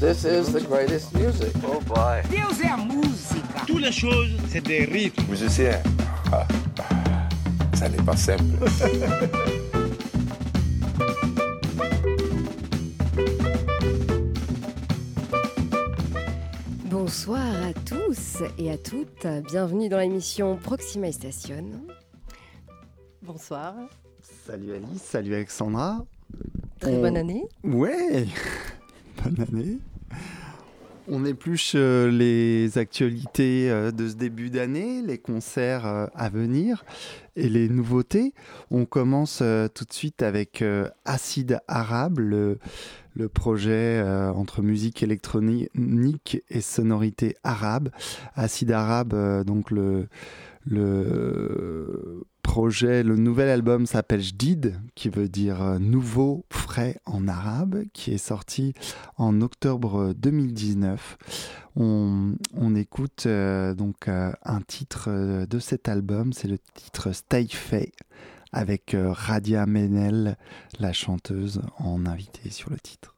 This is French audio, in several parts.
This is the greatest music. Oh boy. Deus é a música. Toutes les choses, c'est des rythmes. Musicien, ah, ah, ça n'est pas simple. Bonsoir à tous et à toutes. Bienvenue dans l'émission Proxima Station. Bonsoir. Salut Alice, salut Alexandra. Très On- bonne année. Ouais, On épluche euh, les actualités euh, de ce début d'année, les concerts euh, à venir et les nouveautés. On commence tout de suite avec Acide Arabe, le, projet entre musique électronique et sonorité arabe. Acide Arabe, donc le, le projet, le nouvel album s'appelle Jdid, qui veut dire euh, nouveau, frais en arabe, qui est sorti en octobre 2019. On, écoute euh, donc euh, un titre de cet album, c'est le titre Stay Fay, avec Radia Menel, la chanteuse, en invité sur le titre.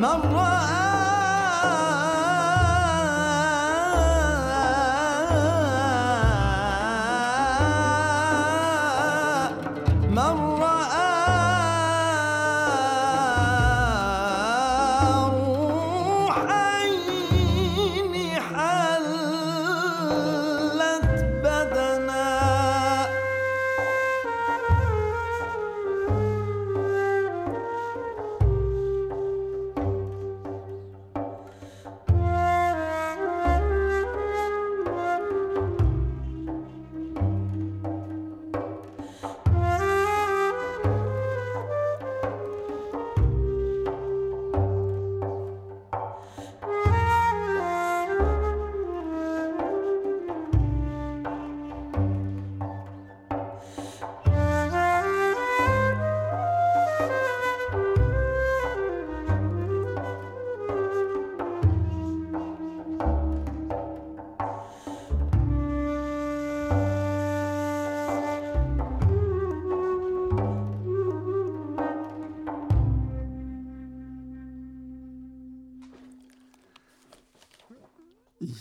My one.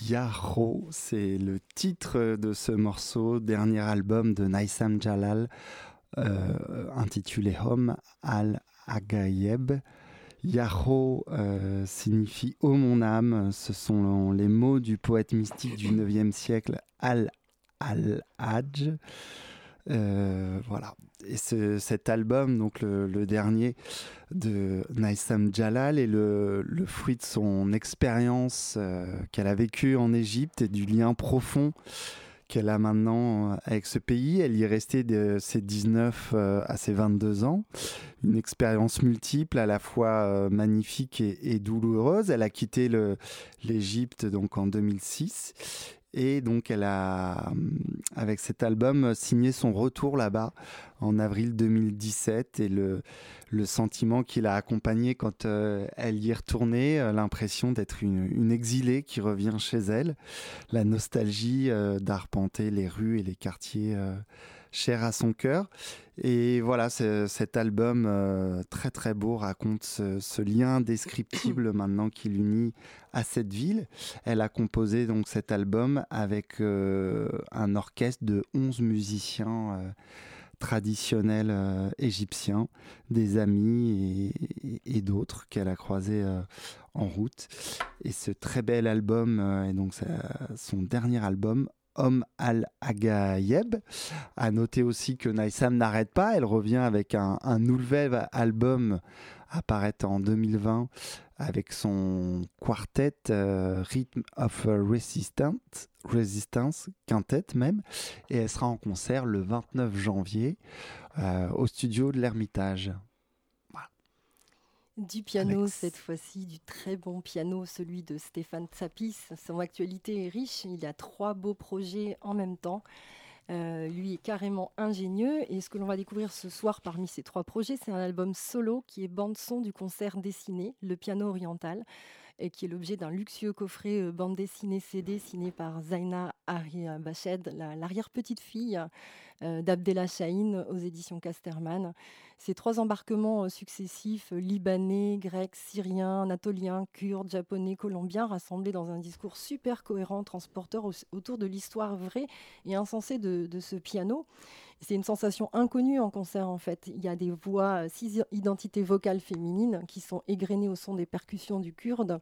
Yahro, c'est le titre de ce morceau, dernier album de Naïsam Jalal, euh, intitulé Hom al-Agayeb. Yahro euh, signifie Ô mon âme, ce sont les mots du poète mystique du 9e siècle Al-Al-Hajj. Euh, voilà. Et cet album, donc le, dernier de Naïsam Jalal, est le, fruit de son expérience euh, qu'elle a vécue en Égypte et du lien profond qu'elle a maintenant euh, avec ce pays. Elle y est restée de ses 19 à ses 22 ans. Une expérience multiple, à la fois magnifique et, et, douloureuse. Elle a quitté l'Égypte en 2006 et donc, elle a, avec cet album, signé son retour là-bas en avril 2017. Et le, sentiment qui l'a accompagné quand euh, elle y est retournée, euh, l'impression d'être une, exilée qui revient chez elle, la nostalgie euh, d'arpenter les rues et les quartiers chers à son cœur. Et voilà, cet album euh, très très beau raconte ce, lien indescriptible maintenant qui l'unit à cette ville. Elle a composé donc cet album avec euh, un orchestre de 11 musiciens. Euh, traditionnels égyptiens, des amis et, d'autres qu'elle a croisés en route. Et ce très bel album est donc son dernier album, Homme al-Agayeb. À noter aussi que Naïsam n'arrête pas, elle revient avec un, nouvel album apparaître en 2020 avec son quartet euh, Rhythm of Resistance, Resistance, quintet même, et elle sera en concert le 29 janvier euh, au studio de l'Ermitage. Du piano cette fois-ci, du très bon piano, celui de Stéphane Tsapis. Son actualité est riche, il a trois beaux projets en même temps. Euh, lui est carrément ingénieux et ce que l'on va découvrir ce soir parmi ces trois projets, c'est un album solo qui est bande-son du concert dessiné, Le piano oriental, et qui est l'objet d'un luxueux coffret euh, bande dessinée CD signé par Zaina Ari Bached, l'arrière-petite-fille euh, d'Abdella Chahine aux éditions Casterman. Ces trois embarquements euh, successifs, libanais, grecs, syriens, anatoliens, kurdes, japonais, colombiens, rassemblés dans un discours super cohérent, transporteur autour de l'histoire vraie et insensée de ce piano. C'est une sensation inconnue en concert en fait. Il y a des voix, six identités vocales féminines qui sont égrenées au son des percussions du kurde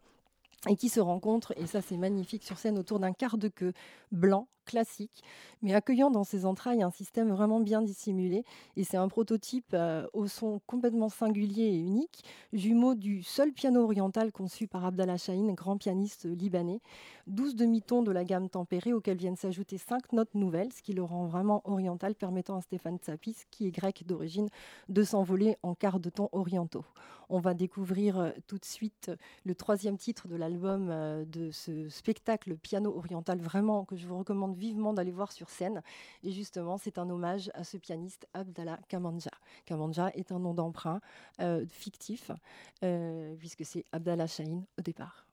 et qui se rencontrent, et ça c'est magnifique, sur scène autour d'un quart de queue blanc, classique, mais accueillant dans ses entrailles un système vraiment bien dissimulé. Et c'est un prototype euh, au son complètement singulier et unique, jumeau du seul piano oriental conçu par Abdallah Chahine, grand pianiste libanais. 12 demi-tons de la gamme tempérée auxquels viennent s'ajouter 5 notes nouvelles, ce qui le rend vraiment oriental, permettant à Stéphane Tsapis, qui est grec d'origine, de s'envoler en quart de ton orientaux. On va découvrir euh, tout de suite le troisième titre de l'album euh, de ce spectacle piano oriental, vraiment que je vous recommande vivement d'aller voir sur scène. Et justement, c'est un hommage à ce pianiste Abdallah Kamanja. Kamanja est un nom d'emprunt euh, fictif, euh, puisque c'est Abdallah Shaheen au départ.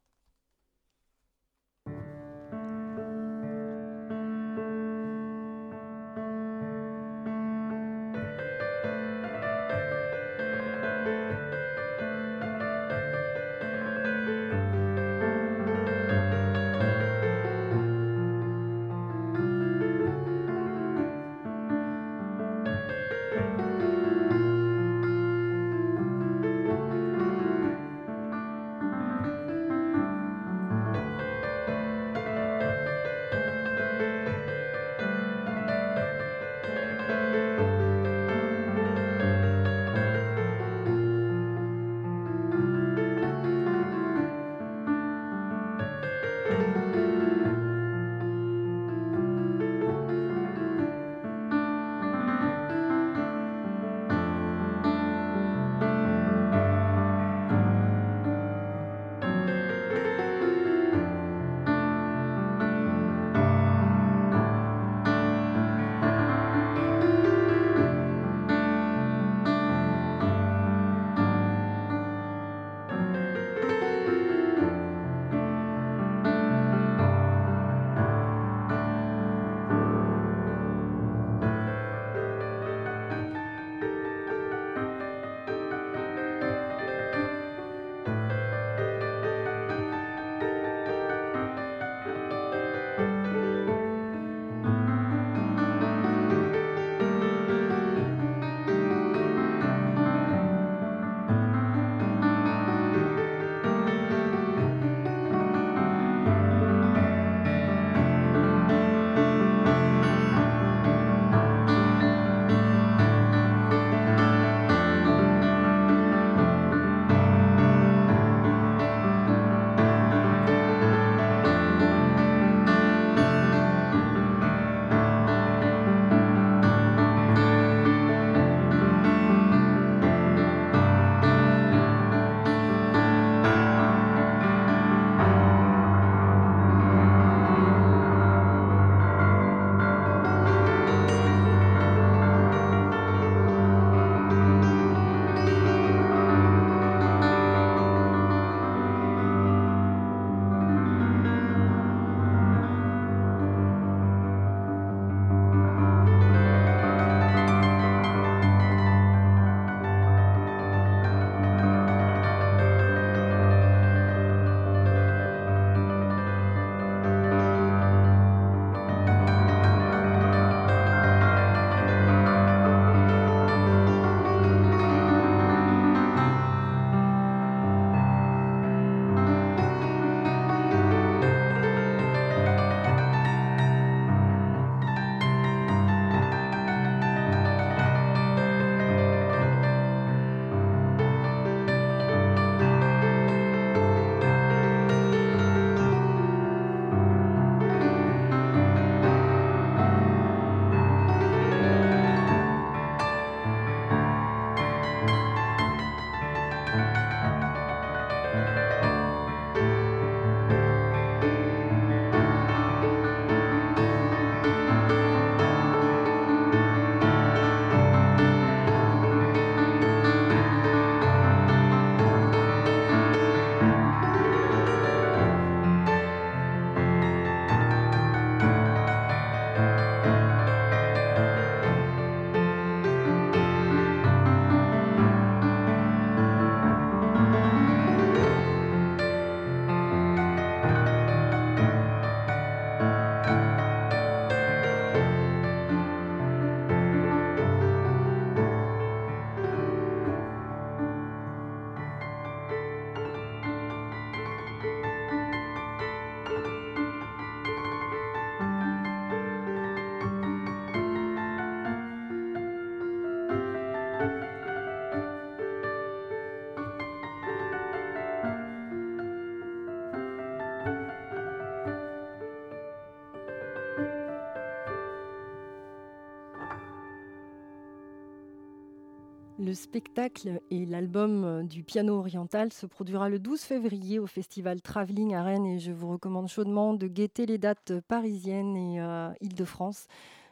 Le spectacle et l'album euh, du piano oriental se produira le 12 février au festival Travelling à Rennes et je vous recommande chaudement de guetter les dates parisiennes et euh, Île-de-France.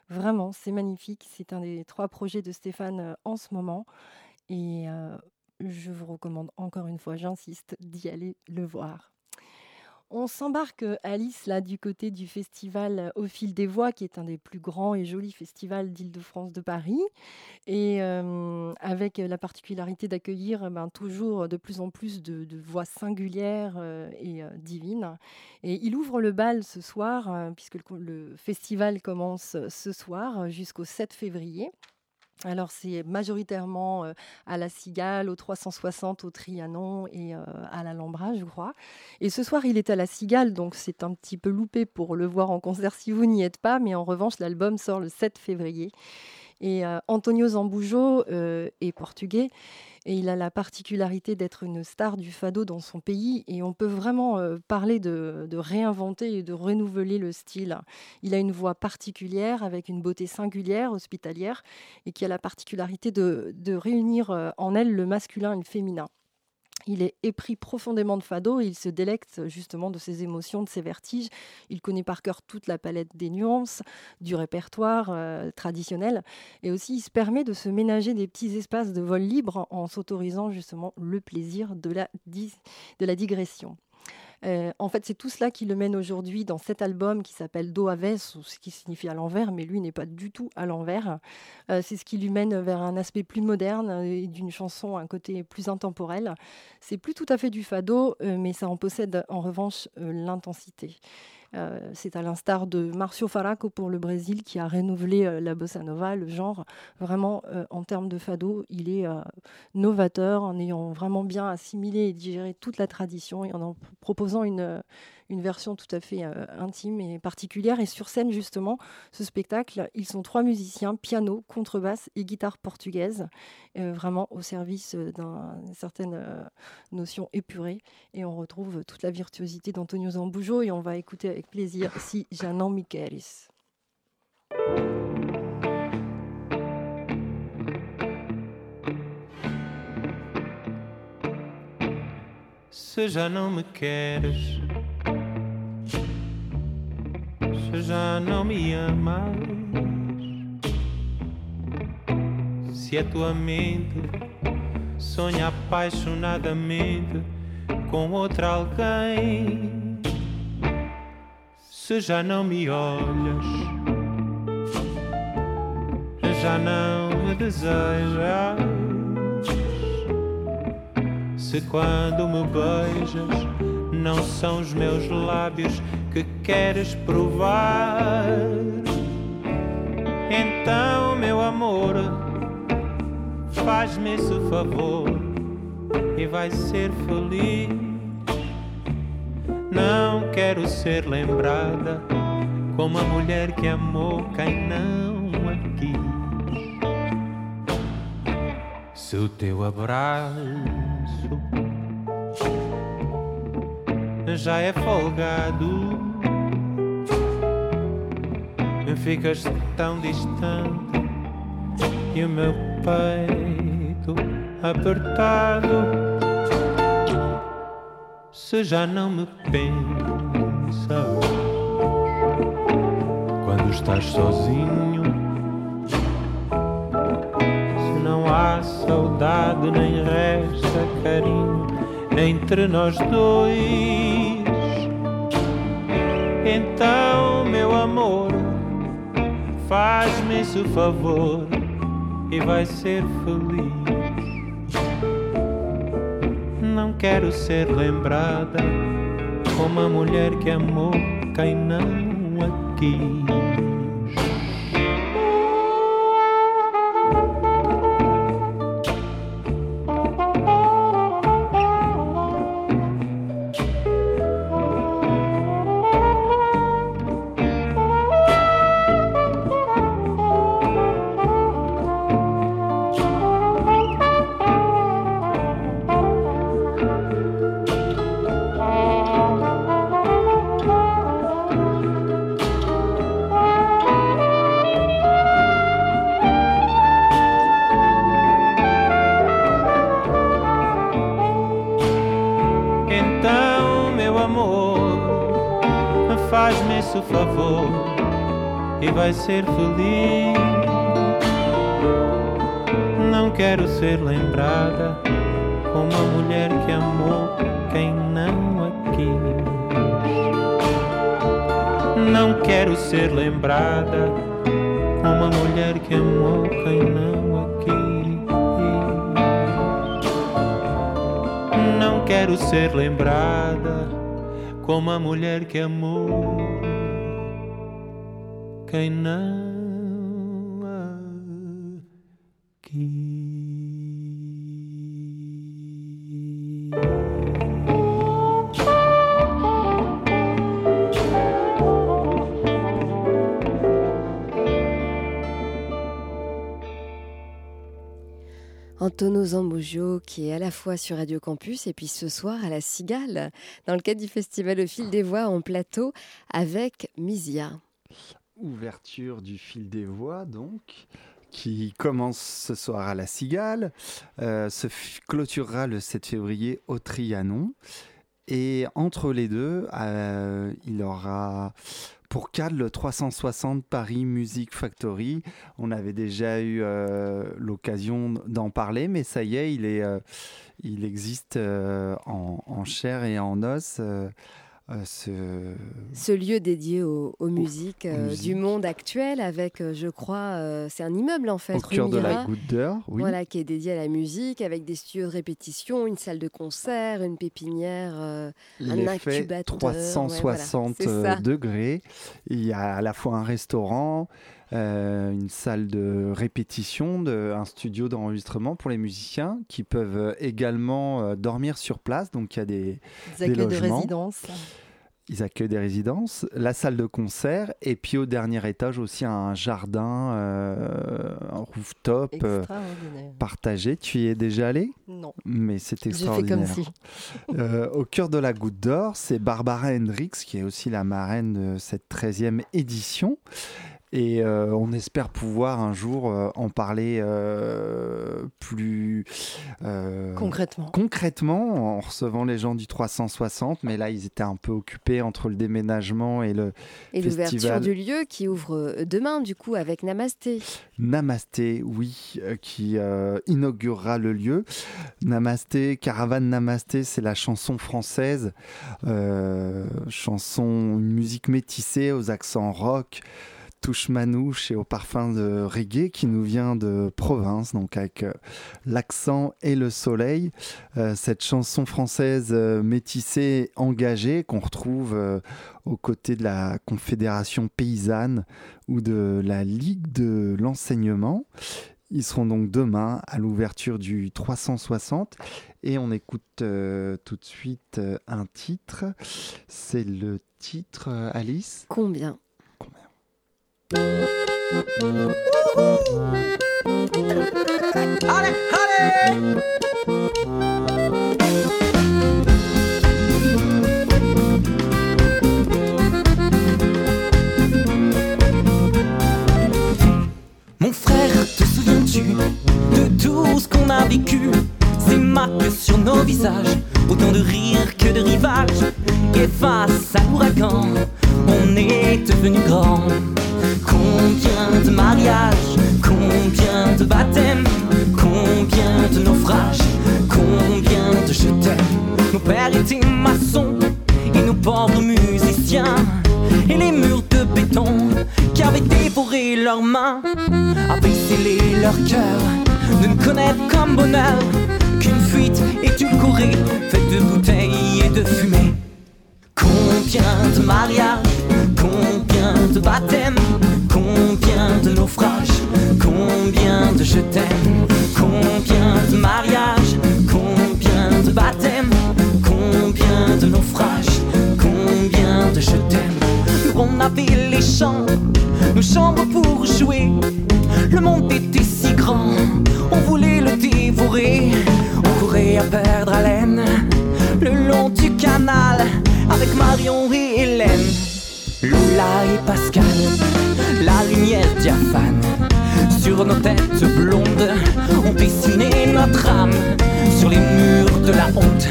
Vraiment, c'est magnifique. C'est un des trois projets de Stéphane euh, en ce moment et je vous recommande encore une fois, j'insiste, d'y aller le voir. On s'embarque, Alice, là, du côté du festival Au fil des voix, qui est un des plus grands et jolis festivals d'Île-de-France de Paris, et avec la particularité d'accueillir ben, toujours de plus en plus de, voix singulières et divines. Et il ouvre le bal ce soir, puisque le festival commence ce soir jusqu'au 7 février. Alors c'est majoritairement à la Cigale, au 360, au Trianon et à l'Alhambra, je crois. Et ce soir, il est à la Cigale, donc c'est un petit peu loupé pour le voir en concert si vous n'y êtes pas. Mais en revanche, l'album sort le 7 février. Et Antonio Zambujo est portugais et il a la particularité d'être une star du fado dans son pays et on peut vraiment euh, parler de, réinventer et de renouveler le style. Il a une voix particulière avec une beauté singulière, hospitalière et qui a la particularité de réunir euh, en elle le masculin et le féminin. Il est épris profondément de fado il se délecte justement de ses émotions, de ses vertiges. Il connaît par cœur toute la palette des nuances, du répertoire euh, traditionnel. Et aussi, il se permet de se ménager des petits espaces de vol libre en s'autorisant justement le plaisir de la, de la digression. Euh, en fait, c'est tout cela qui le mène aujourd'hui dans cet album qui s'appelle Do Aves, ce qui signifie à l'envers, mais lui n'est pas du tout à l'envers. Euh, c'est ce qui lui mène vers un aspect plus moderne et d'une chanson un côté plus intemporel. C'est plus tout à fait du fado, euh, mais ça en possède en revanche l'intensité. Euh, c'est à l'instar de Marcio Faraco pour le Brésil qui a renouvelé euh, la bossa nova, le genre. Vraiment, euh, en termes de fado, il est novateur en ayant vraiment bien assimilé et digéré toute la tradition et en en proposant une, une version tout à fait euh, intime et particulière. Et sur scène, justement, ce spectacle, ils sont trois musiciens, piano, contrebasse et guitare portugaise, euh, vraiment au service euh, d'une certaine notion épurée. Et on retrouve toute la virtuosité d'Antonio Zambujo et on va écouter avec plaisir Si Janan Michaelis. Se já não me queres, já não me amas, se a tua mente sonha apaixonadamente com outra alguém, se já não me olhas, já não me desejas. Se quando me beijas não são os meus lábios que queres provar. Então, meu amor, faz-me esse favor e vai ser feliz. Não quero ser lembrada como a mulher que amou quem não a quis. Se o teu abraço já é folgado. Ficas tão distante e o meu peito apertado. Se já não me pensas quando estás sozinho, se não há saudade nem resta carinho entre nós dois. Então, meu amor, faz-me esse favor e vai ser feliz. Não quero ser lembrada como a mulher que amou quem não a quis. Vai ser feliz. Não quero ser lembrada como a mulher que amou quem não a quis. Não quero ser lembrada como a mulher que amou quem não a quis. Não quero ser lembrada como a mulher que amou Antono Zambougio qui est à la fois sur Radio Campus et puis ce soir à la Cigale dans le cadre du festival au fil des voix en plateau avec Misia. Ouverture du fil des voix donc qui commence ce soir à la Cigale, euh, se clôturera le 7 février au Trianon. Et entre les deux, euh, il aura pour cadre le 360 Paris Music Factory. On avait déjà eu euh, l'occasion d'en parler, mais ça y est, il, est, il existe en, chair et en os. Ce... ce... lieu dédié aux, aux musiques euh, musique. du monde actuel avec, euh, je crois, euh, c'est un immeuble en fait. Au cœur de la Goutte oui. Voilà, qui est dédié à la musique avec des studios de répétition, une salle de concert, une pépinière, un incubateur. 360 ouais, voilà. degrés. Il y a à la fois un restaurant, euh, une salle de répétition, de, un studio d'enregistrement pour les musiciens qui peuvent également euh, dormir sur place. Donc il y a des, des, logements. de résidence. Ils accueillent des résidences, la salle de concert et puis au dernier étage aussi un jardin, euh, un rooftop euh, partagé. Tu y es déjà allé? Non. Mais c'est extraordinaire. Fait comme si. euh, au cœur de la Goutte d'Or, c'est Barbara Hendricks qui est aussi la marraine de cette 13e édition. Et euh, on espère pouvoir un jour euh, en parler euh, plus concrètement. concrètement en recevant les gens du 360. Mais là, ils étaient un peu occupés entre le déménagement et le et l'ouverture du lieu qui ouvre demain, du coup, avec Namasté. Namasté, oui, qui inaugurera le lieu. Namasté, Caravane Namasté, c'est la chanson française, chanson, une musique métissée aux accents rock touche manouche et au parfum de reggae qui nous vient de province, donc avec euh, l'accent et le soleil. Euh, cette chanson française euh, métissée, engagée, qu'on retrouve euh, aux côtés de la Confédération paysanne ou de la Ligue de l'enseignement. Ils seront donc demain à l'ouverture du 360 et on écoute tout de suite un titre. C'est le titre, Alice? Combien? Allez, allez Mon frère, te souviens-tu de tout ce qu'on a vécu? Ces marques sur nos visages, autant de rires que de rivages. Et face à l'ouragan, on est devenu grand Combien de mariages, combien de baptêmes, combien de naufrages, combien de je t'aime. Nos pères étaient maçons et nos pauvres musiciens. Et les murs de béton qui avaient dévoré leurs mains avaient scellé leur cœur de ne connaître comme bonheur qu'une fuite édulcorée faite de bouteilles et de fumée. Combien de mariages, combien de baptêmes, combien de naufrages, combien de je t'aime, combien de mariages, combien de baptêmes, combien de naufrages, combien de je t'aime. On avait les chants, nos chambres pour jouer. Le monde était si grand, on voulait le dévorer. On courait à perdre haleine le long du canal avec Marion et Hélène, Lola et Pascal, la lumière diaphane. Sur nos têtes blondes, on dessinait notre âme sur les murs de la honte.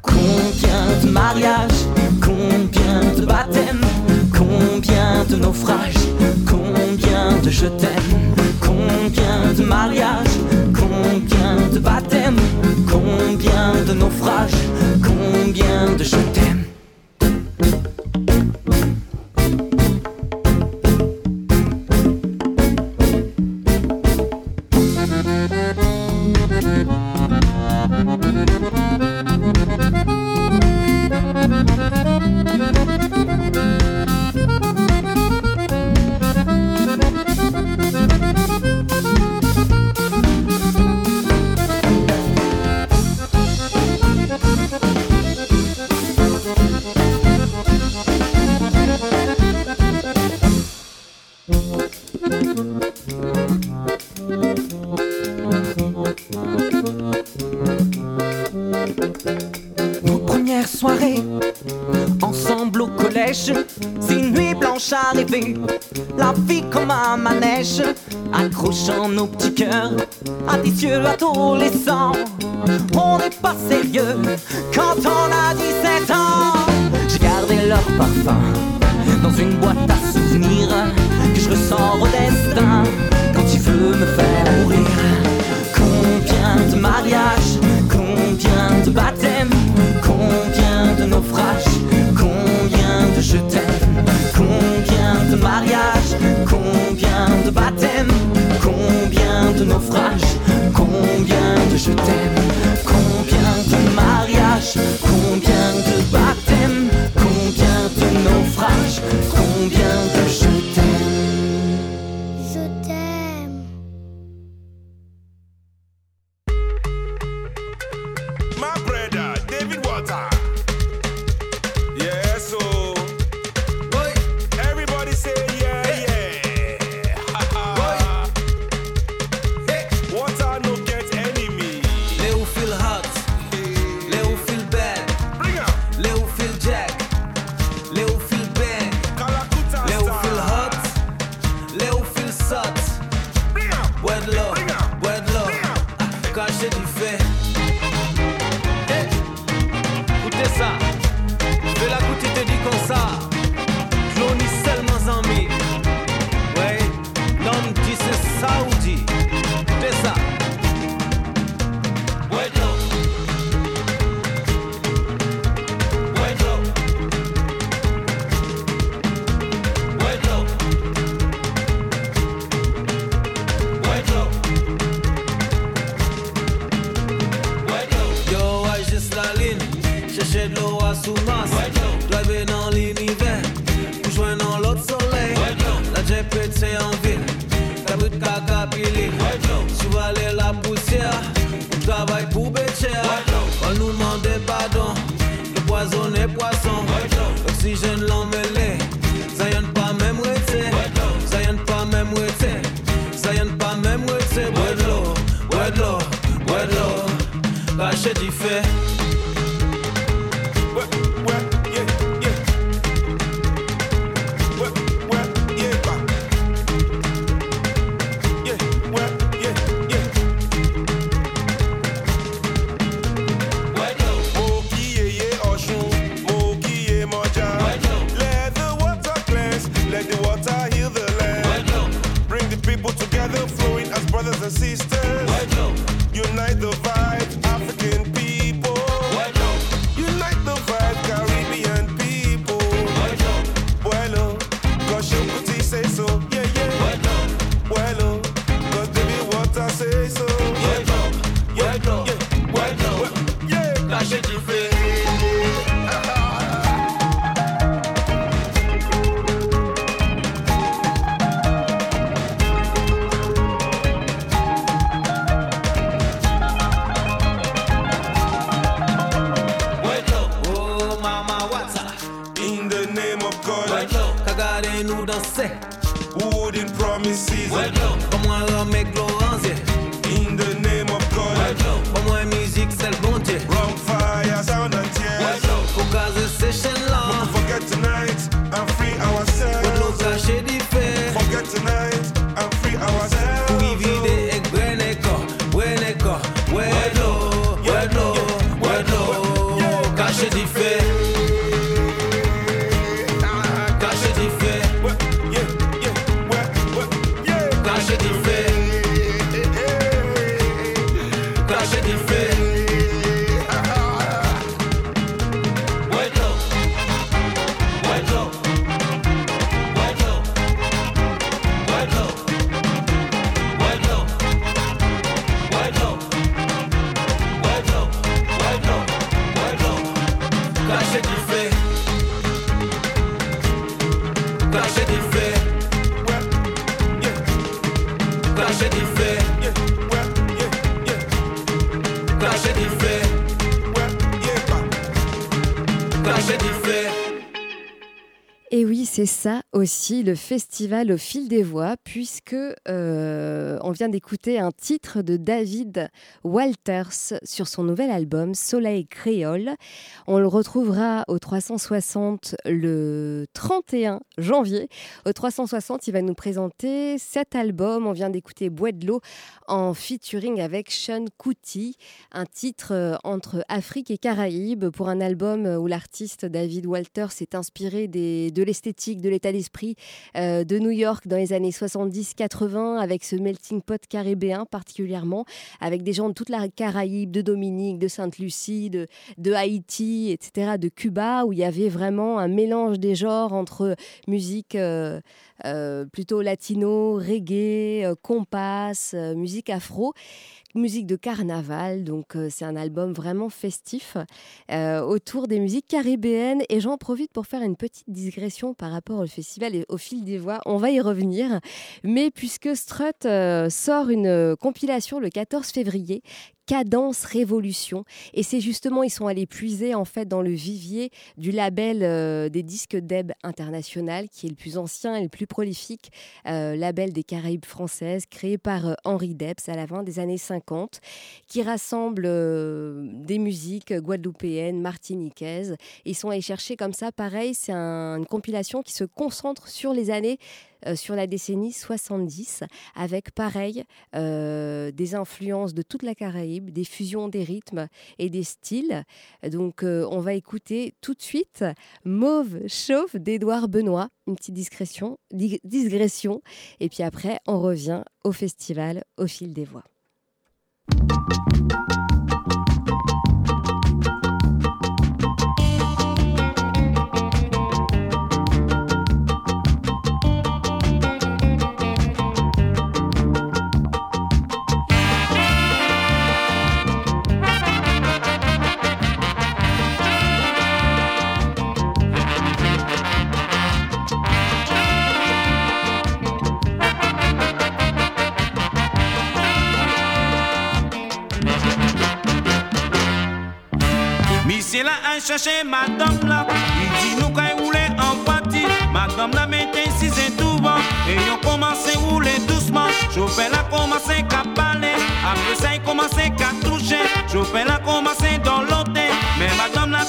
Combien de mariages, combien de baptêmes, combien de naufrages, combien de je t'aime, combien de mariages, combien de baptêmes, combien de naufrages. deixa je. la vie comme un manège, accrochant nos petits cœurs, à des yeux adolescents. On n'est pas sérieux quand on a 17 ans. J'ai gardé leur parfum dans une boîte masse ou masse Driver dans l'univers Pour joindre dans l'autre soleil. La JP c'est en ville La brute caca pilée Survaler la poussière Travail pour bêcher On nous demande pardon Le poison est poisson. L'oxygène a gente de. Et oui, c'est ça aussi le festival au fil des voix, puisque euh, on vient d'écouter un titre de David Walters sur son nouvel album Soleil créole. On le retrouvera au 360 le 31 janvier. Au 360, il va nous présenter cet album. On vient d'écouter Bois de l'eau en featuring avec Sean Kuti, un titre euh, entre Afrique et Caraïbes pour un album où l'artiste David Walters s'est inspiré des, de l'esthétique, de l'état d'esprit euh, de New York dans les années 70-80, avec ce melting pot caribéen particulièrement, avec des gens de toute la Caraïbe, de Dominique, de Sainte-Lucie, de, de Haïti, etc., de Cuba, où il y avait vraiment un mélange des genres entre musique euh, euh, plutôt latino, reggae, compas, musique afro musique de carnaval, donc c'est un album vraiment festif autour des musiques caribéennes. Et j'en profite pour faire une petite digression par rapport au festival et au fil des voix. On va y revenir. Mais puisque Strut sort une compilation le 14 février Cadence Révolution. Et c'est justement, ils sont allés puiser en fait dans le vivier du label euh, des disques Deb International, qui est le plus ancien et le plus prolifique euh, label des Caraïbes françaises, créé par euh, Henri Debs à la fin des années 50, qui rassemble des musiques guadeloupéennes, martiniquaises. Ils sont allés chercher comme ça, pareil, c'est une compilation qui se concentre sur les années sur la décennie 70, avec pareil euh, des influences de toute la Caraïbe, des fusions des rythmes et des styles. Donc euh, on va écouter tout de suite Mauve Chauffe d'Edouard Benoît, une petite discrétion, digression, et puis après on revient au festival au fil des voix. C'est là à chercher madame là. Il dit nous quand rouler en partie. Madame là mettait si c'est tout bon. Et on commencé à rouler doucement. Chauffeur là commencé à parler. Après ça il commençait à toucher. Chauffeur là commencé dans l'hôtel. Mais madame là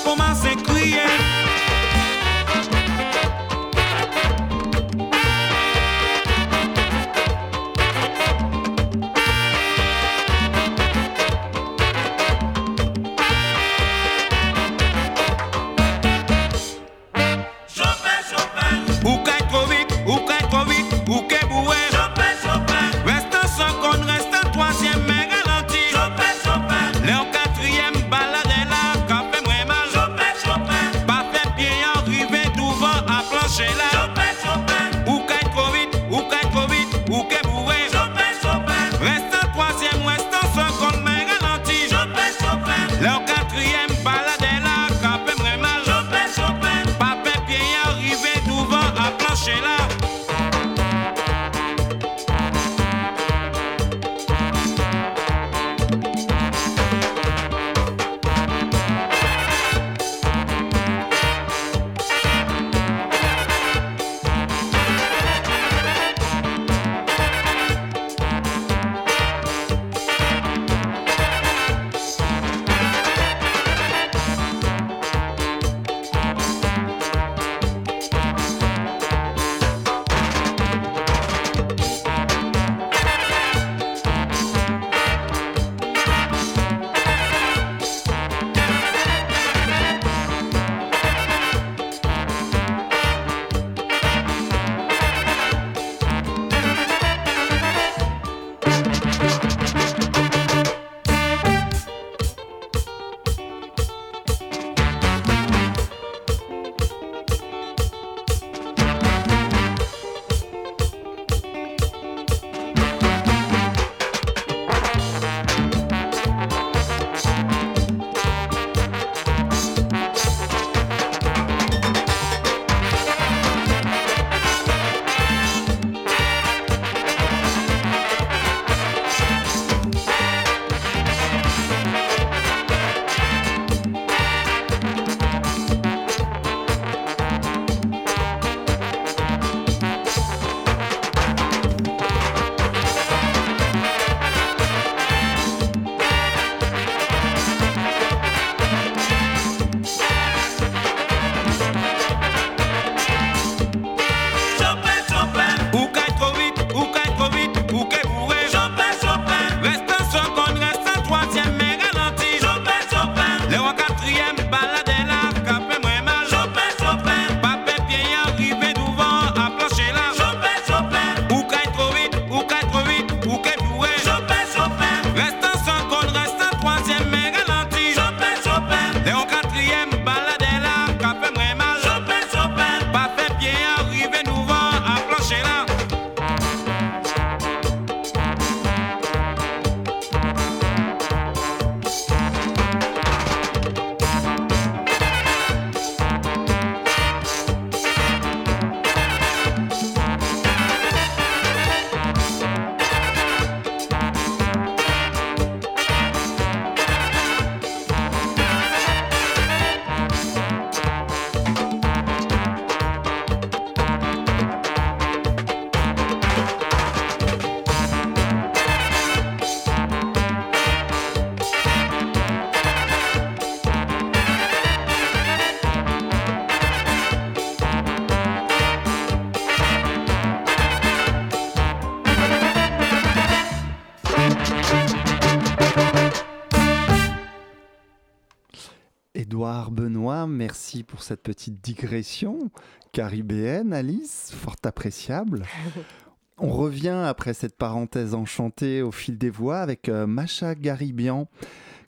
pour cette petite digression caribéenne, Alice, fort appréciable. On revient après cette parenthèse enchantée au fil des voix avec euh, Macha Garibian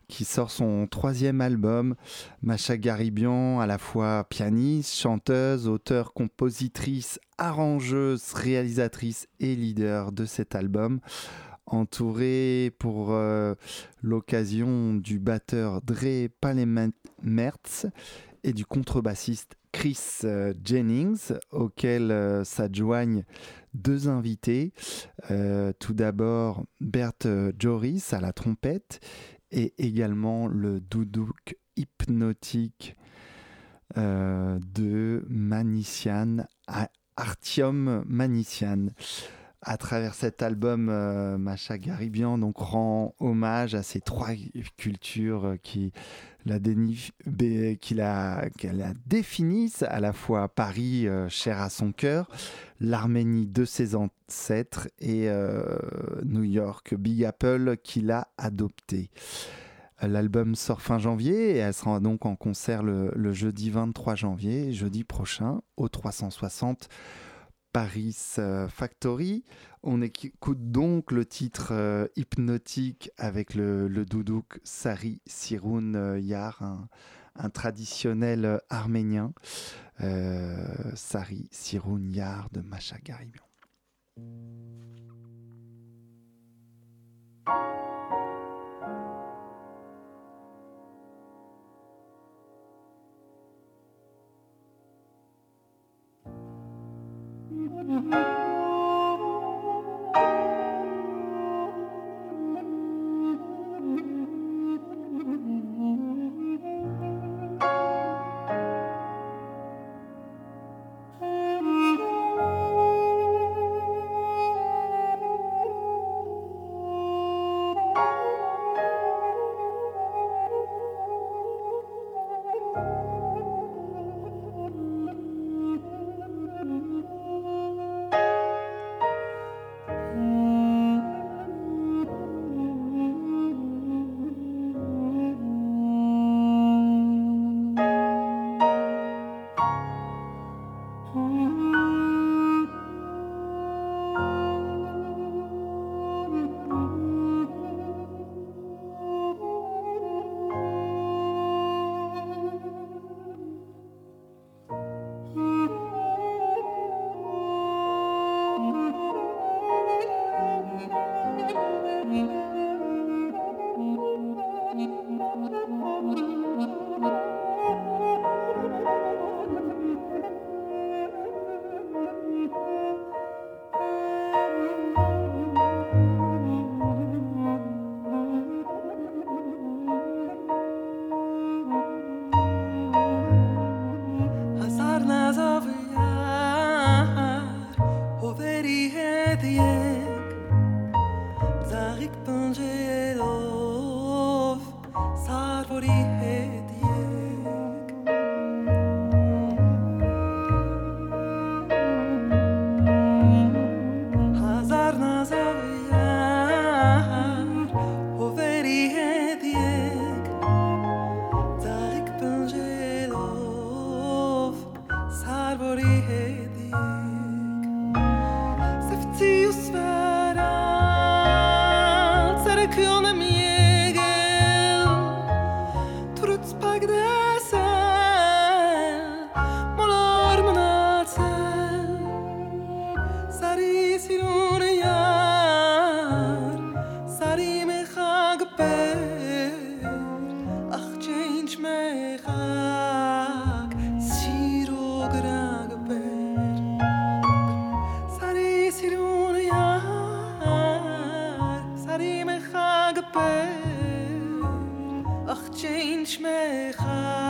qui sort son troisième album. Macha Garibian, à la fois pianiste, chanteuse, auteure, compositrice, arrangeuse, réalisatrice et leader de cet album entourée pour euh, l'occasion du batteur Dre Palemertz et du contrebassiste Chris euh, Jennings, auquel euh, s'adjoignent deux invités. tout d'abord, Bert Joris à la trompette et également le doudouk hypnotique de Manician, Artium Manician à travers cet album, euh, Macha Garibian donc rend hommage à ces trois cultures euh, qui la, qui la, la définissent, à la fois Paris, euh, cher à son cœur, l'Arménie de ses ancêtres et New York, Big Apple, qui l'a adopté. L'album sort fin janvier et elle sera donc en concert le, le jeudi 23 janvier, jeudi prochain, au 360 Paris euh, Factory. On écoute donc le titre euh, hypnotique avec le, doudouk Sari Sirun euh, Yar, un, traditionnel arménien. Sari Sirun Yar de Macha Garibian. אך צ'יינג' מחד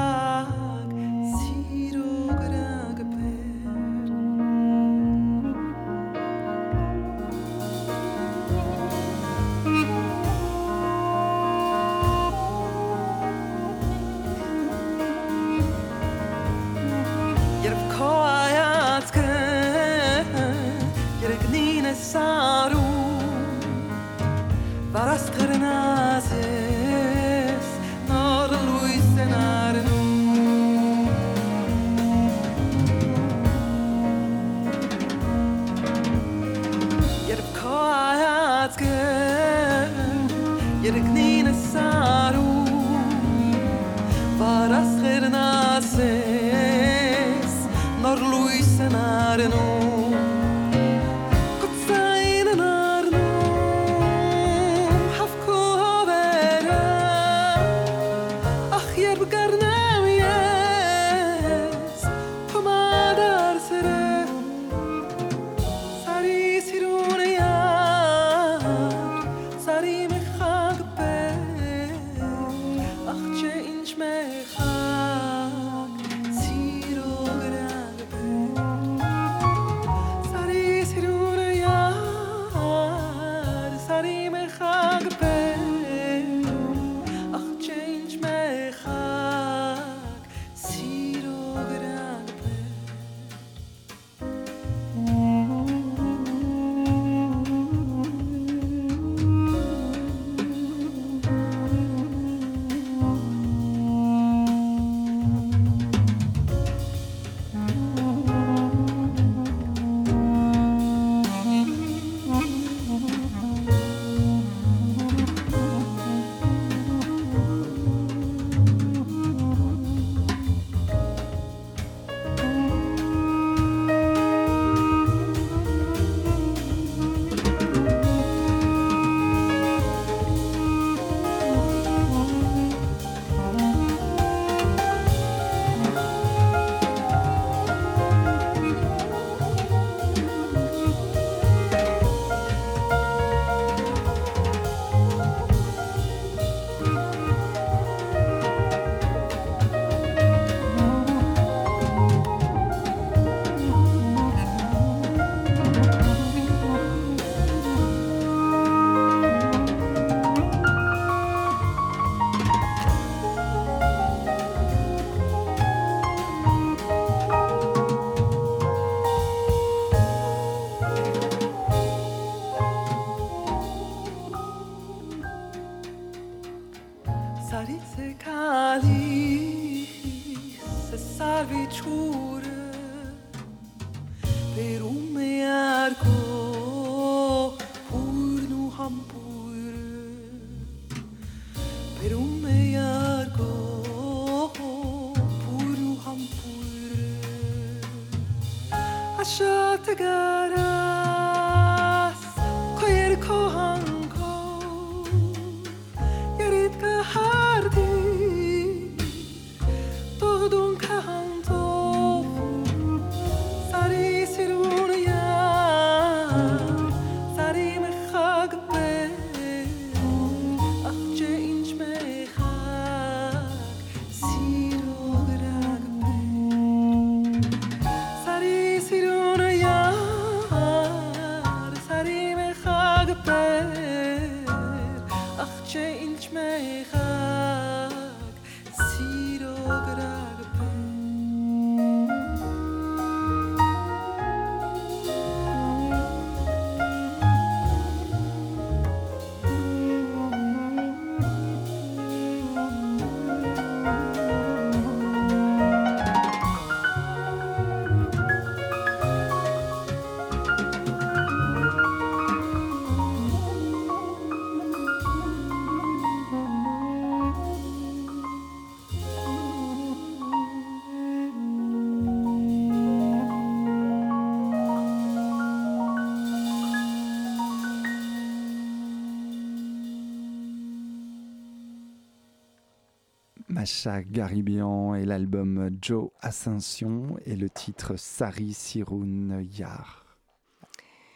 Macha Garibian et l'album Joe Ascension et le titre Sari Sirun Yar.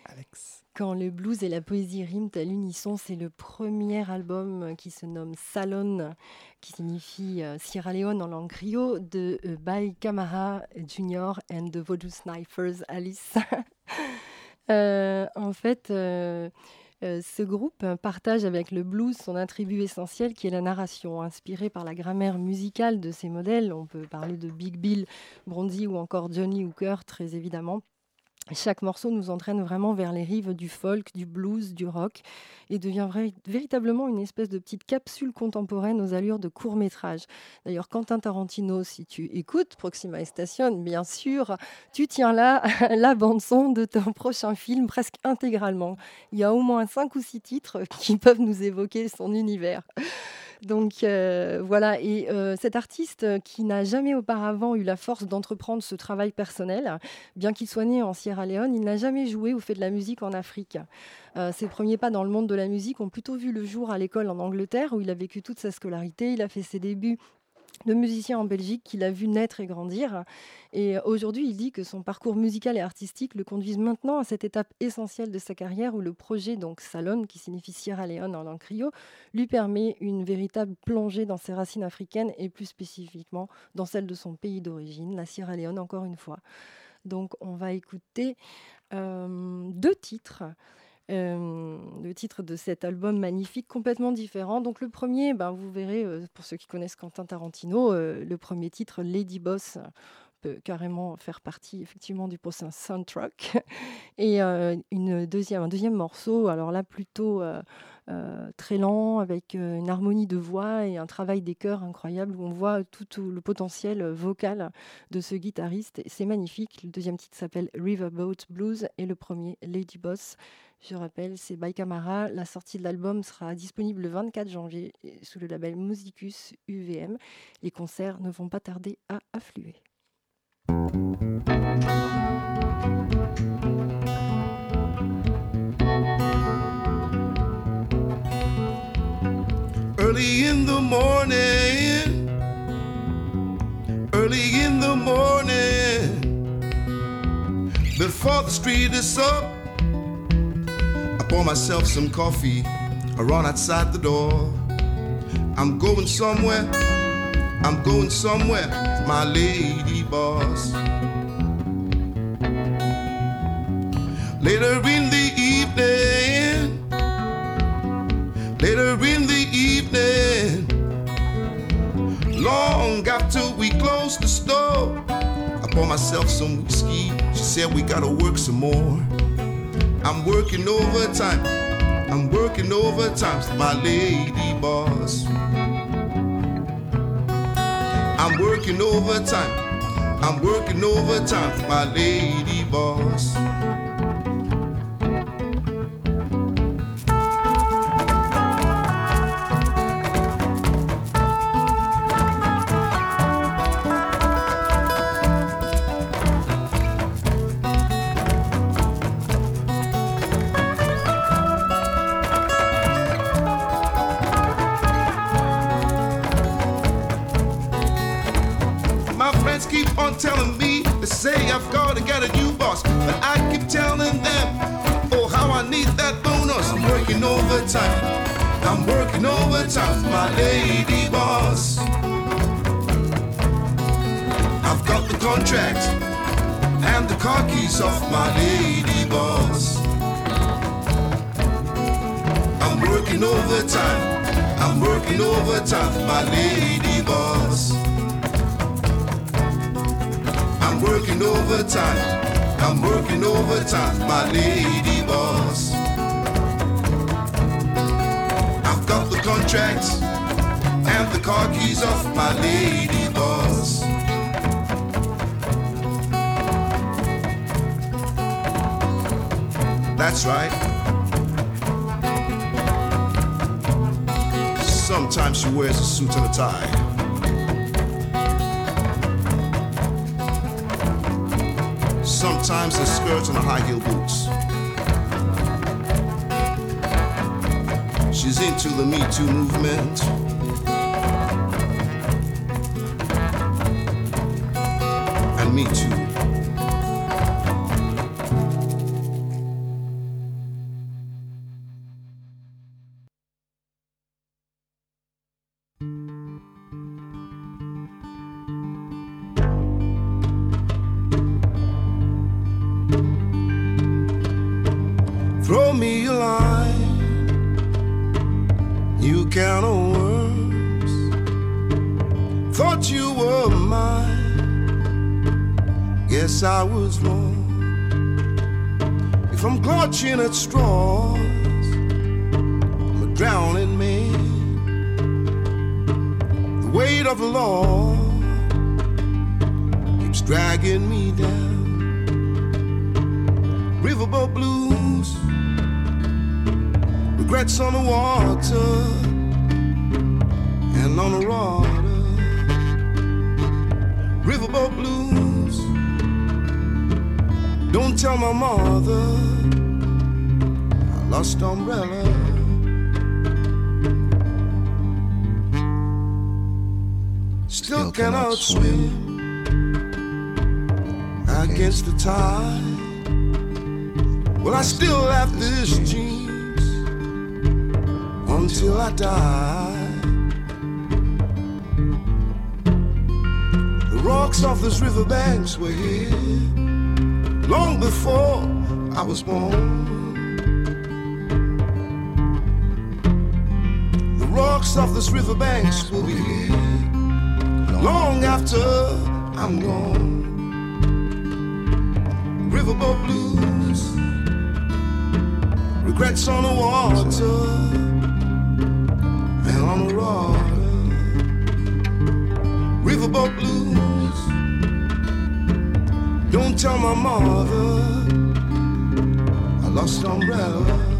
Alex. Quand le blues et la poésie riment à l'unisson, c'est le premier album qui se nomme Salon, qui signifie euh, Sierra Leone en langue griot, de euh, Bai Kamara Jr. and the Voodoo Snipers Alice. Euh, en fait, euh, ce groupe partage avec le blues son attribut essentiel qui est la narration. Inspiré par la grammaire musicale de ses modèles, on peut parler de Big Bill, Bronzy ou encore Johnny Hooker, très évidemment. Chaque morceau nous entraîne vraiment vers les rives du folk, du blues, du rock, et devient véritablement une espèce de petite capsule contemporaine aux allures de court métrage. D'ailleurs, Quentin Tarantino, si tu écoutes Proxima Station, bien sûr, tu tiens là la bande-son de ton prochain film presque intégralement. Il y a au moins cinq ou six titres qui peuvent nous évoquer son univers. Donc euh, voilà, et euh, cet artiste euh, qui n'a jamais auparavant eu la force d'entreprendre ce travail personnel, bien qu'il soit né en Sierra Leone, il n'a jamais joué ou fait de la musique en Afrique. Ses premiers pas dans le monde de la musique ont plutôt vu le jour à l'école en Angleterre, où il a vécu toute sa scolarité. Il a fait ses débuts de musicien en Belgique qu'il a vu naître et grandir. Et aujourd'hui, il dit que son parcours musical et artistique le conduisent maintenant à cette étape essentielle de sa carrière où le projet, donc Salon, qui signifie Sierra Leone en langue creole, lui permet une véritable plongée dans ses racines africaines et plus spécifiquement dans celle de son pays d'origine, la Sierra Leone, encore une fois. Donc, on va écouter euh, deux titres. Euh, le titre de cet album magnifique, complètement différent. Donc le premier, ben, vous verrez, euh, pour ceux qui connaissent Quentin Tarantino, euh, le premier titre, Lady Boss, peut carrément faire partie effectivement du prochain soundtrack. Et euh, une deuxième, un deuxième morceau, alors là plutôt euh, euh, très lent, avec une harmonie de voix et un travail des chœurs incroyable, où on voit tout, tout le potentiel vocal de ce guitariste. C'est magnifique. Le deuxième titre s'appelle Riverboat Blues et le premier, Lady Boss. Je rappelle, c'est by Camara. La sortie de l'album sera disponible le 24 janvier sous le label Musicus UVM. Les concerts ne vont pas tarder à affluer. Early in the morning, early in the morning, before the street is up, I pour myself some coffee, I run outside the door. I'm going somewhere, I'm going somewhere, my lady boss. Later in the evening, later in the evening, long after we close the store, I pour myself some whiskey. She said we gotta work some more. I'm working overtime. I'm working overtime, my lady boss. I'm working overtime. I'm working overtime for my lady boss. But I keep telling them, oh, how I need that bonus. I'm working overtime. I'm working overtime my lady boss. I've got the contract and the car keys off my lady boss. I'm working overtime. I'm working overtime my lady boss. I'm working overtime. I'm working overtime my lady boss. I've got the contract and the car keys off my lady boss. That's right. Sometimes she wears a suit and a tie. Sometimes a skirt and high heel boots. She's into the Me Too movement. This riverbanks were here long before I was born. The rocks off this riverbanks will be here long after I'm gone. Riverboat blues, regrets on the water and on the water. Riverboat blues. Don't tell my mother I lost an umbrella.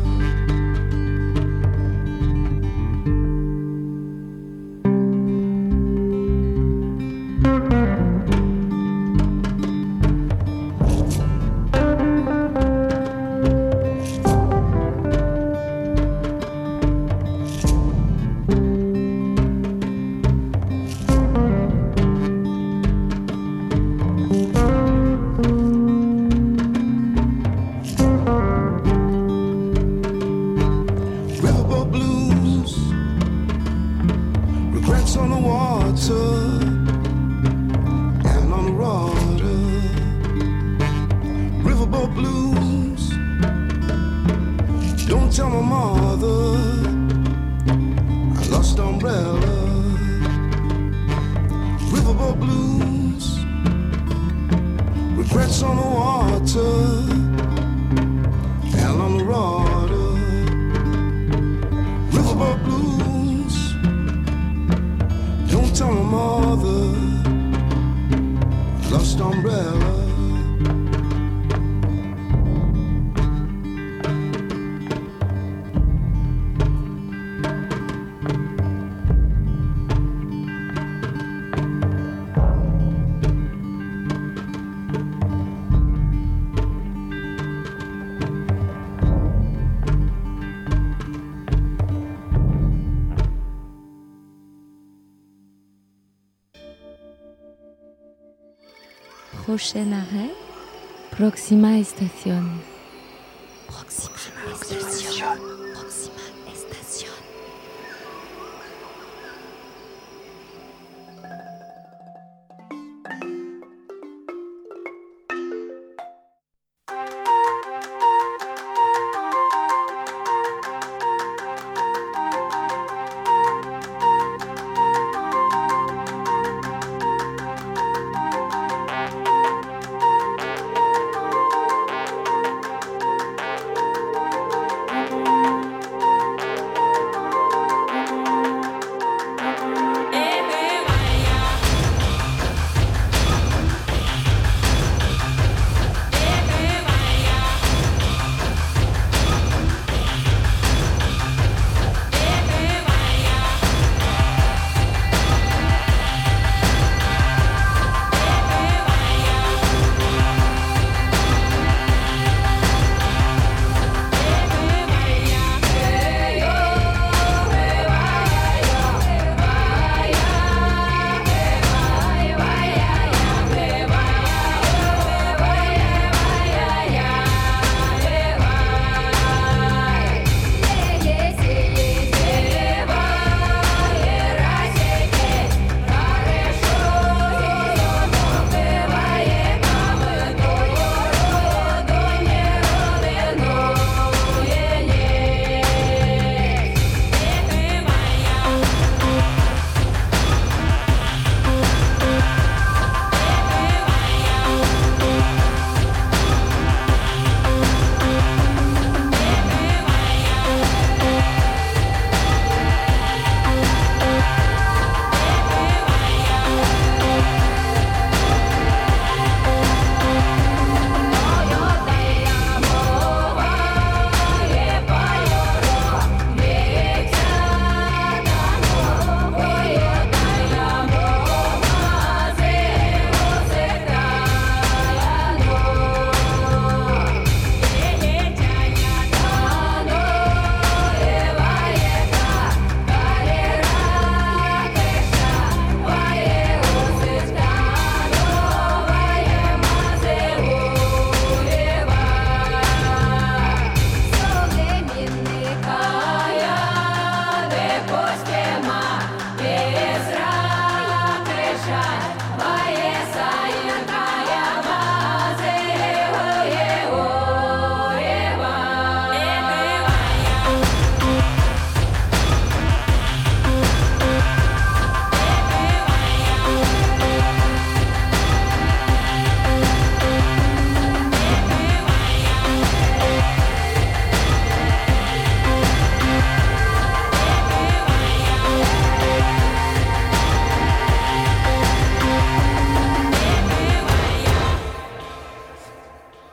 Proxima Estación.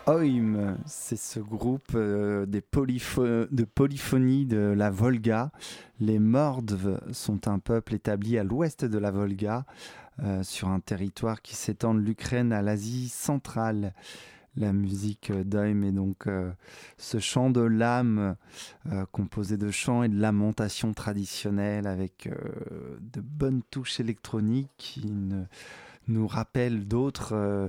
Oim, c'est ce groupe euh, de polyphonie de la Volga. Les Mordves sont un peuple établi à l'ouest de la Volga, euh, sur un territoire qui s'étend de l'Ukraine à l'Asie centrale. La musique d'Oim est donc euh, ce chant de l'âme composé de chants et de lamentations traditionnelles avec de bonnes touches électroniques nous rappellent d'autres euh,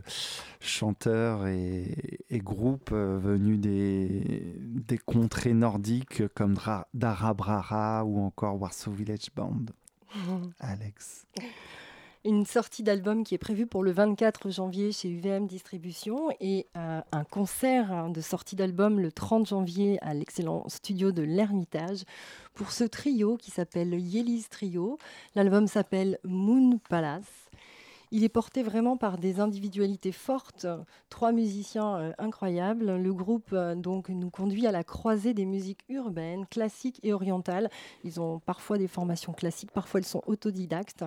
chanteurs et, et groupes euh, venus des, des contrées nordiques comme Dra- Dara Brara ou encore Warsaw Village Band. Alex. Une sortie d'album qui est prévue pour le 24 janvier chez UVM Distribution et euh, un concert hein, de sortie d'album le 30 janvier à l'excellent studio de l'Ermitage pour ce trio qui s'appelle Yeliz Trio. L'album s'appelle Moon Palace. Il est porté vraiment par des individualités fortes, trois musiciens euh, incroyables. Le groupe euh, donc nous conduit à la croisée des musiques urbaines, classiques et orientales. Ils ont parfois des formations classiques, parfois ils sont autodidactes.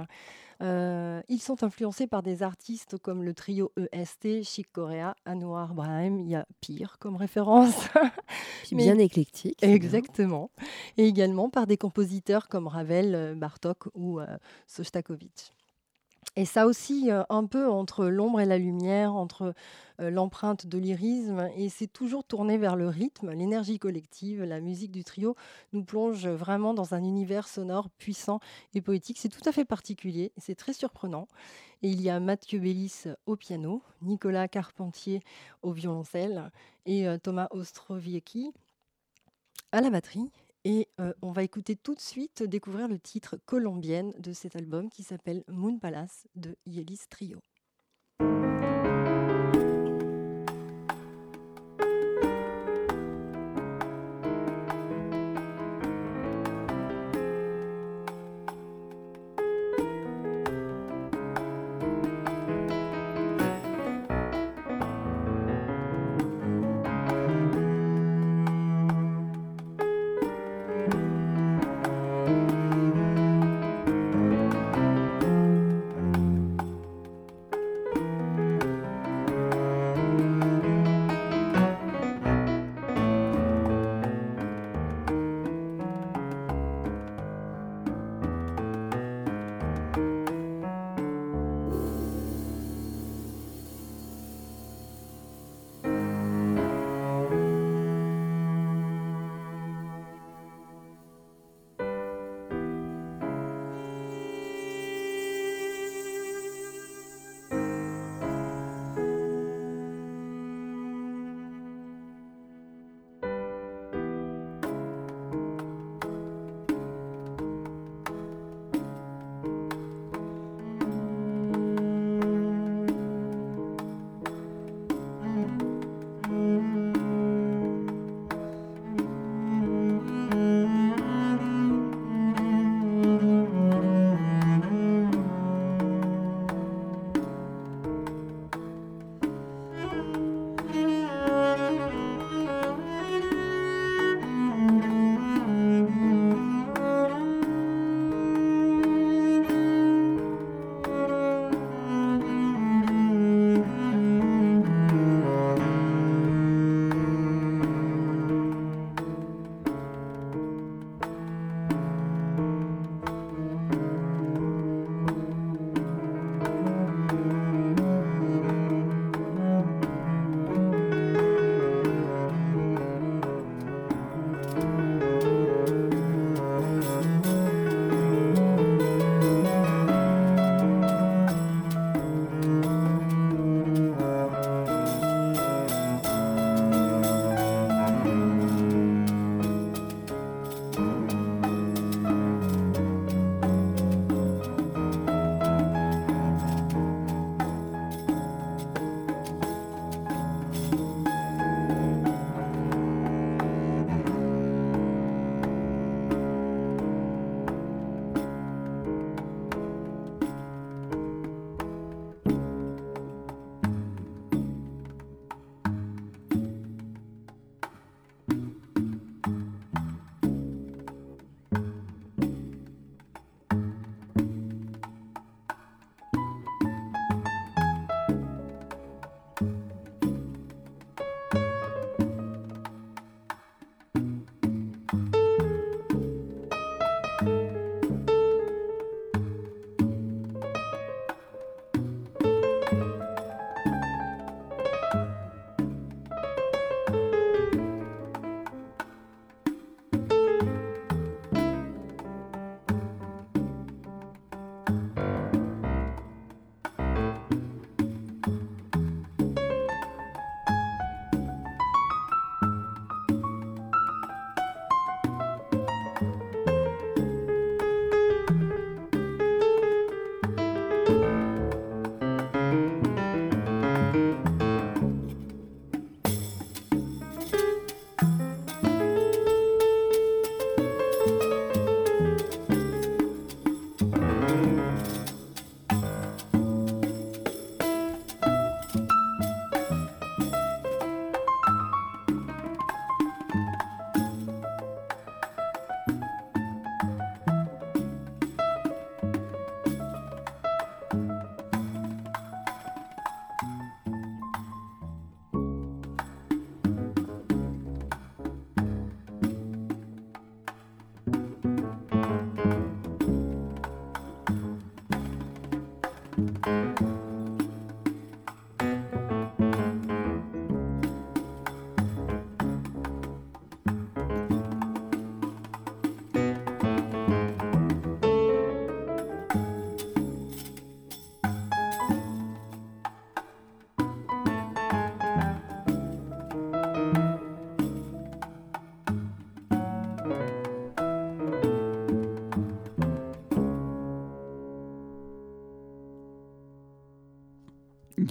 Euh, ils sont influencés par des artistes comme le trio EST, Chic Corea, Anwar Brahim, il y a pire comme référence. Bien éclectique. bien. Exactement. Et également par des compositeurs comme Ravel, Bartok ou euh, Sostakovich. Et ça aussi, un peu entre l'ombre et la lumière, entre l'empreinte de lyrisme, et c'est toujours tourné vers le rythme, l'énergie collective. La musique du trio nous plonge vraiment dans un univers sonore puissant et poétique. C'est tout à fait particulier, c'est très surprenant. Et il y a Mathieu Bellis au piano, Nicolas Carpentier au violoncelle et Thomas Ostrowiecki à la batterie. Et euh, on va écouter tout de suite découvrir le titre colombienne de cet album qui s'appelle Moon Palace de Yelis Trio.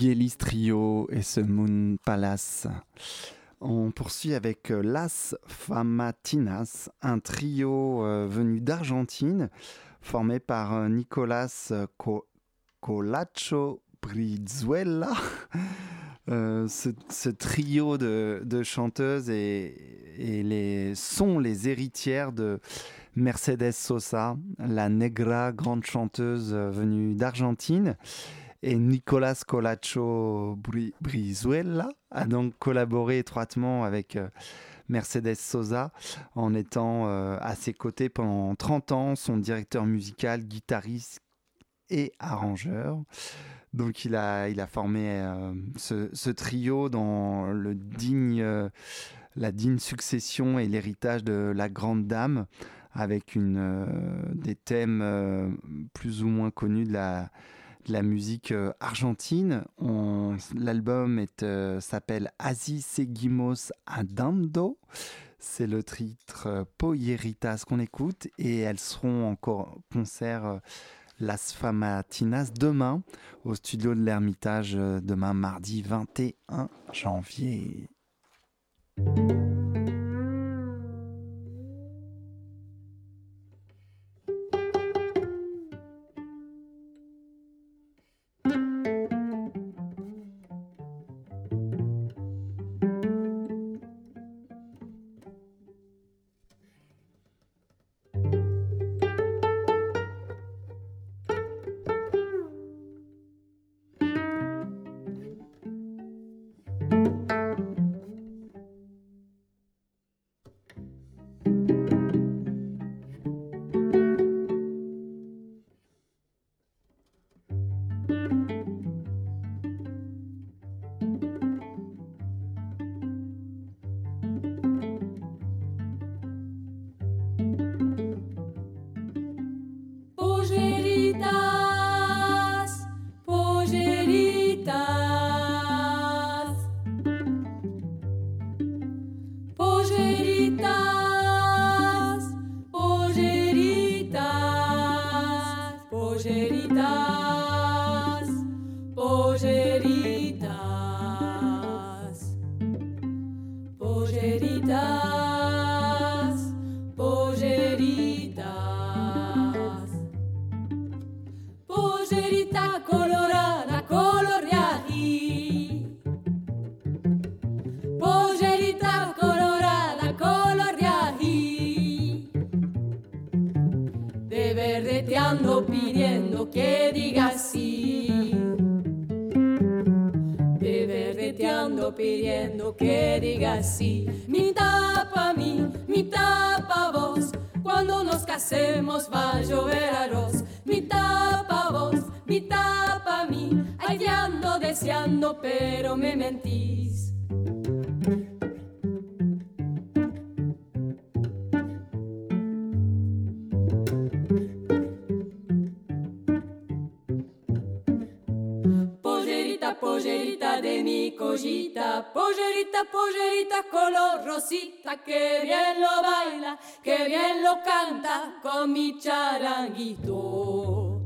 Miguelis Trio et ce Moon Palace. On poursuit avec euh, Las Famatinas, un trio euh, venu d'Argentine, formé par euh, Nicolas Co- Colacho Brizuela. Ce, trio de, chanteuses et, sont les héritières de Mercedes Sosa, la negra grande chanteuse venue d'Argentine. Et Nicolas Colacho Bri- Brizuela a donc collaboré étroitement avec euh, Mercedes Sosa en étant euh, à ses côtés pendant 30 ans, son directeur musical, guitariste et arrangeur. Donc il a, il a formé euh, ce, ce trio dans le digne, la digne succession et l'héritage de la grande dame, avec une, des thèmes plus ou moins connus de la, la musique euh, argentine. L'album euh, s'appelle Así seguimos andando. C'est le titre euh, Poyeritas qu'on écoute et elles seront encore en concert Las Famatinas demain au studio de l'Ermitage demain mardi 21 janvier. Canta con mi charanguito.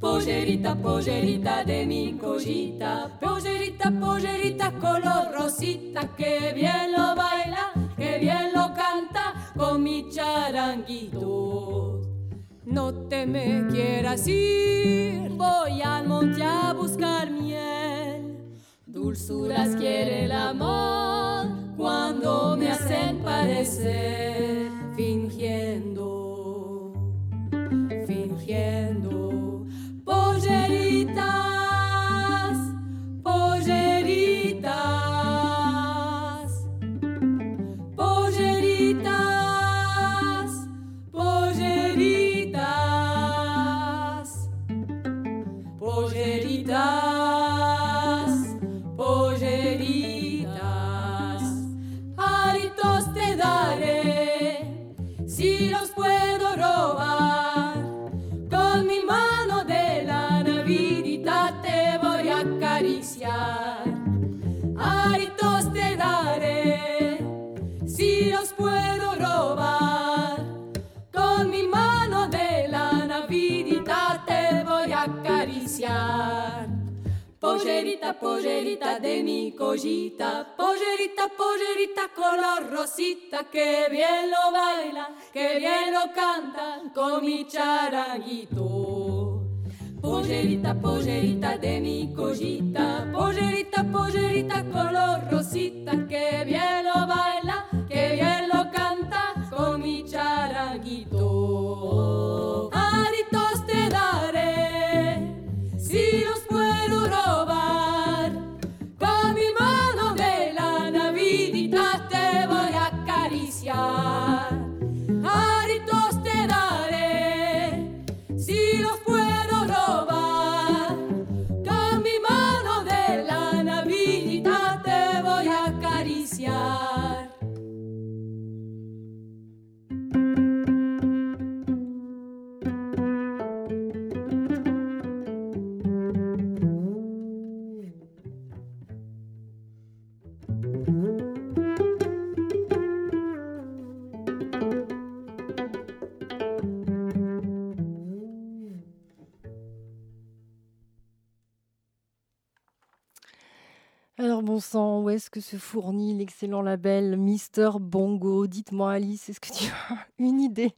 Pollerita, pollerita de mi collita, pollerita, pollerita color rosita, que bien lo baila, que bien lo canta con mi charanguito. No te me quieras ir, voy al monte a buscar miel. Dulzuras quiere el amor cuando me hacen parecer fingiendo, fingiendo. Polleritas, apogée. Sang, où est-ce que se fournit l'excellent label Mister Bongo? Dites-moi Alice, est-ce que tu as une idée?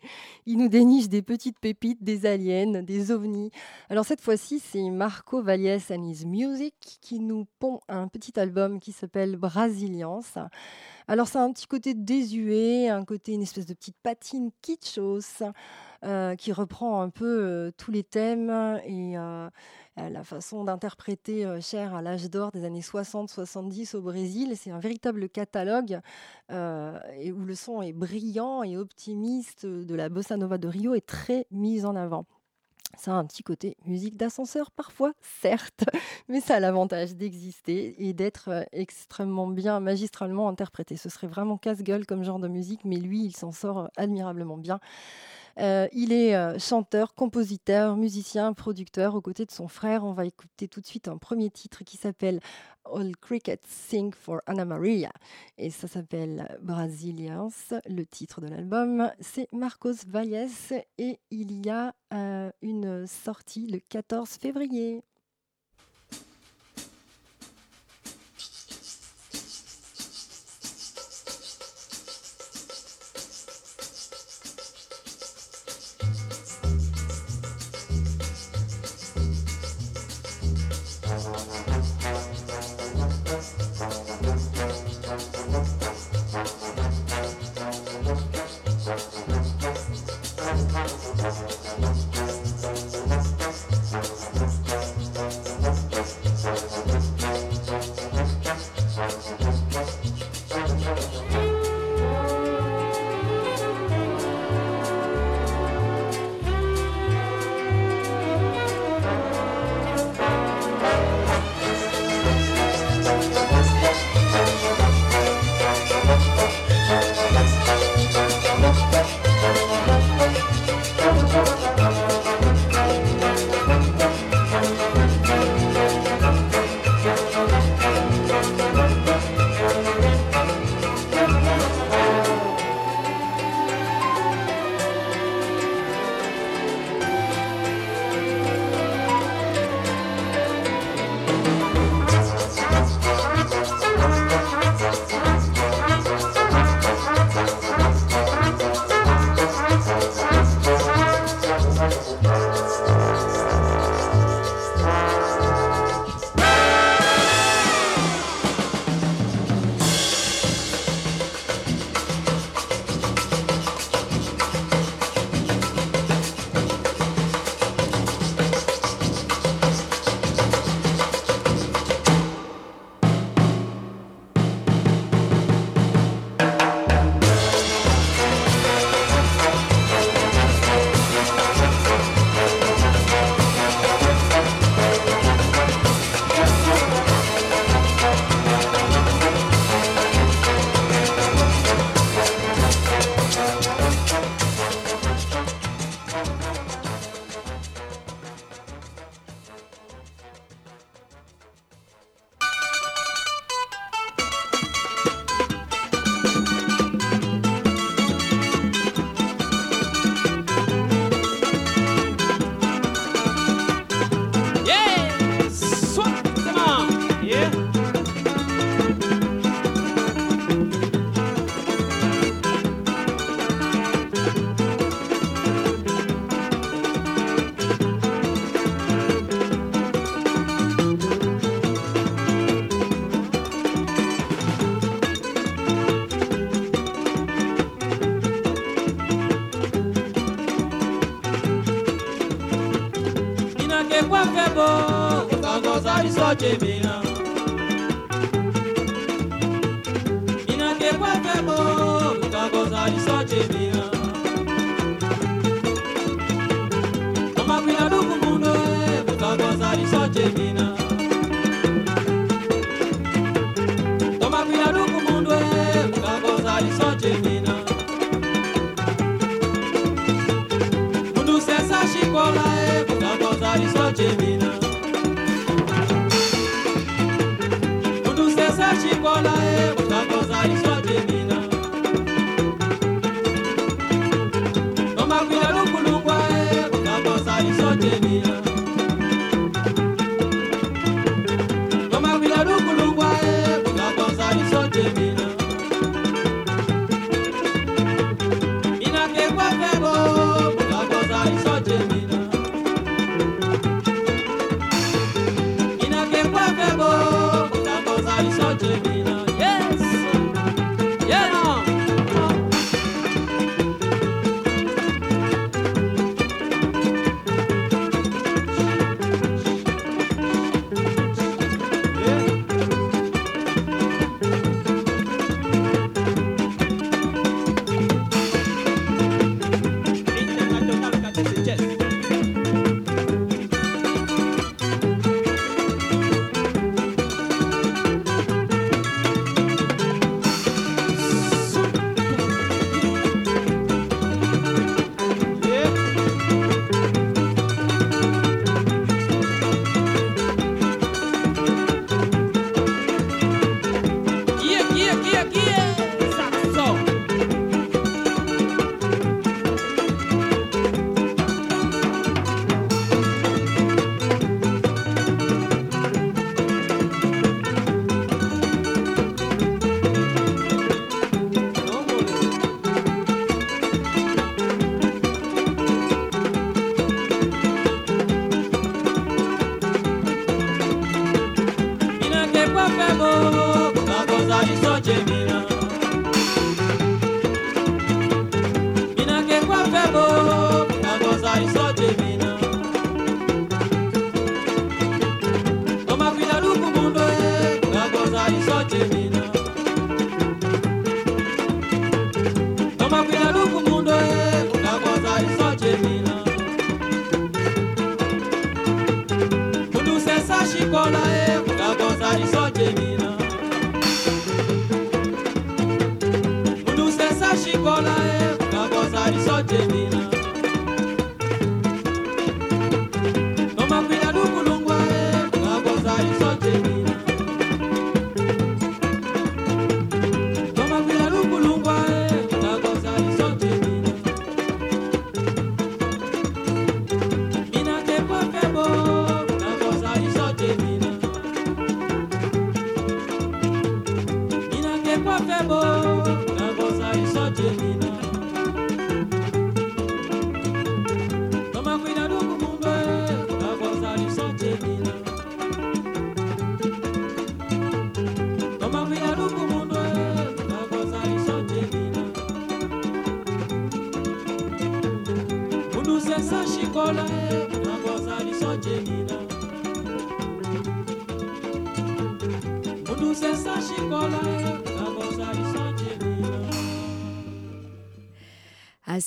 Il nous déniche des petites pépites, des aliens, des ovnis. Alors cette fois-ci, c'est Marco Valles and His Music qui nous pond un petit album qui s'appelle Brasiliance. Alors c'est un petit côté désuet, un côté une espèce de petite patine kitschos euh, qui reprend un peu euh, tous les thèmes et euh, la façon d'interpréter chère à l'âge d'or des années 60-70 au Brésil. C'est un véritable catalogue où le son est brillant et optimiste de la bossa nova de Rio est très mis en avant. Ça a un petit côté musique d'ascenseur parfois, certes, mais ça a l'avantage d'exister et d'être extrêmement bien, magistralement interprété. Ce serait vraiment casse-gueule comme genre de musique, mais lui, il s'en sort admirablement bien. Euh, il est euh, chanteur, compositeur, musicien, producteur aux côtés de son frère. On va écouter tout de suite un premier titre qui s'appelle All Crickets Sing for Anna Maria. Et ça s'appelle Brazilians. Le titre de l'album, c'est Marcos Valles et il y a euh, une sortie le 14 février. jèmi lọ. Kọ́lá ẹ̀ gbàgbọ́sárì sọ́jẹ̀ mi.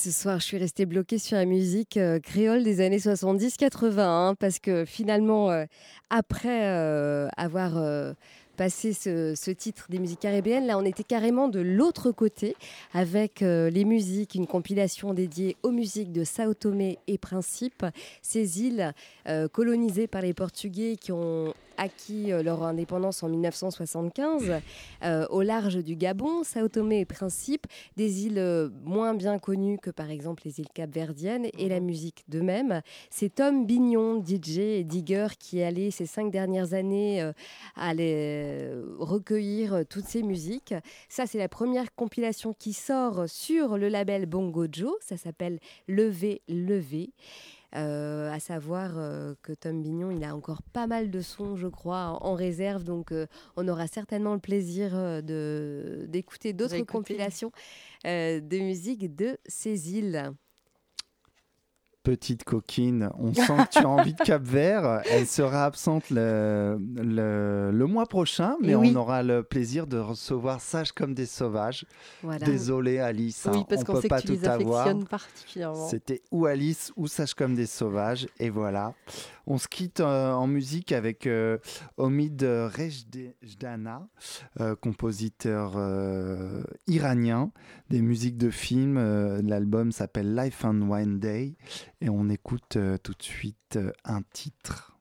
Ce soir, je suis restée bloquée sur la musique euh, créole des années 70-80, hein, parce que finalement, euh, après euh, avoir passé ce, ce titre des musiques caribéennes, là, on était carrément de l'autre côté, avec les musiques, une compilation dédiée aux musiques de Sao Tomé et Principe, ces îles colonisées par les Portugais qui ont acquis euh, leur indépendance en 1975 euh, au large du Gabon, Sao Tomé et Principe, des îles euh, moins bien connues que par exemple les îles Capverdiennes et la musique de même. C'est Tom Bignon, DJ et digger, qui est allé ces cinq dernières années euh, aller recueillir toutes ces musiques. Ça, c'est la première compilation qui sort sur le label Bongo Joe. Ça s'appelle Levé, Levé. Euh, à savoir euh, que Tom Bignon, il a encore pas mal de sons, je crois, en, en réserve. Donc, euh, on aura certainement le plaisir de d'écouter d'autres compilations de musique de ces îles. Petite coquine, on sent que tu as envie de Cap Vert. Elle sera absente le, le, le mois prochain, mais on aura le plaisir de recevoir Sage comme des sauvages. Voilà. Désolé Alice, Oui, hein, parce on peut sait pas que tu les tout avoir. C'était ou Alice ou Sage comme des sauvages. Et voilà. On se quitte euh, en musique avec euh, Omid Rejdana, euh, compositeur iranien des musiques de films. L'album s'appelle Life and Wine Day et on écoute tout de suite un titre.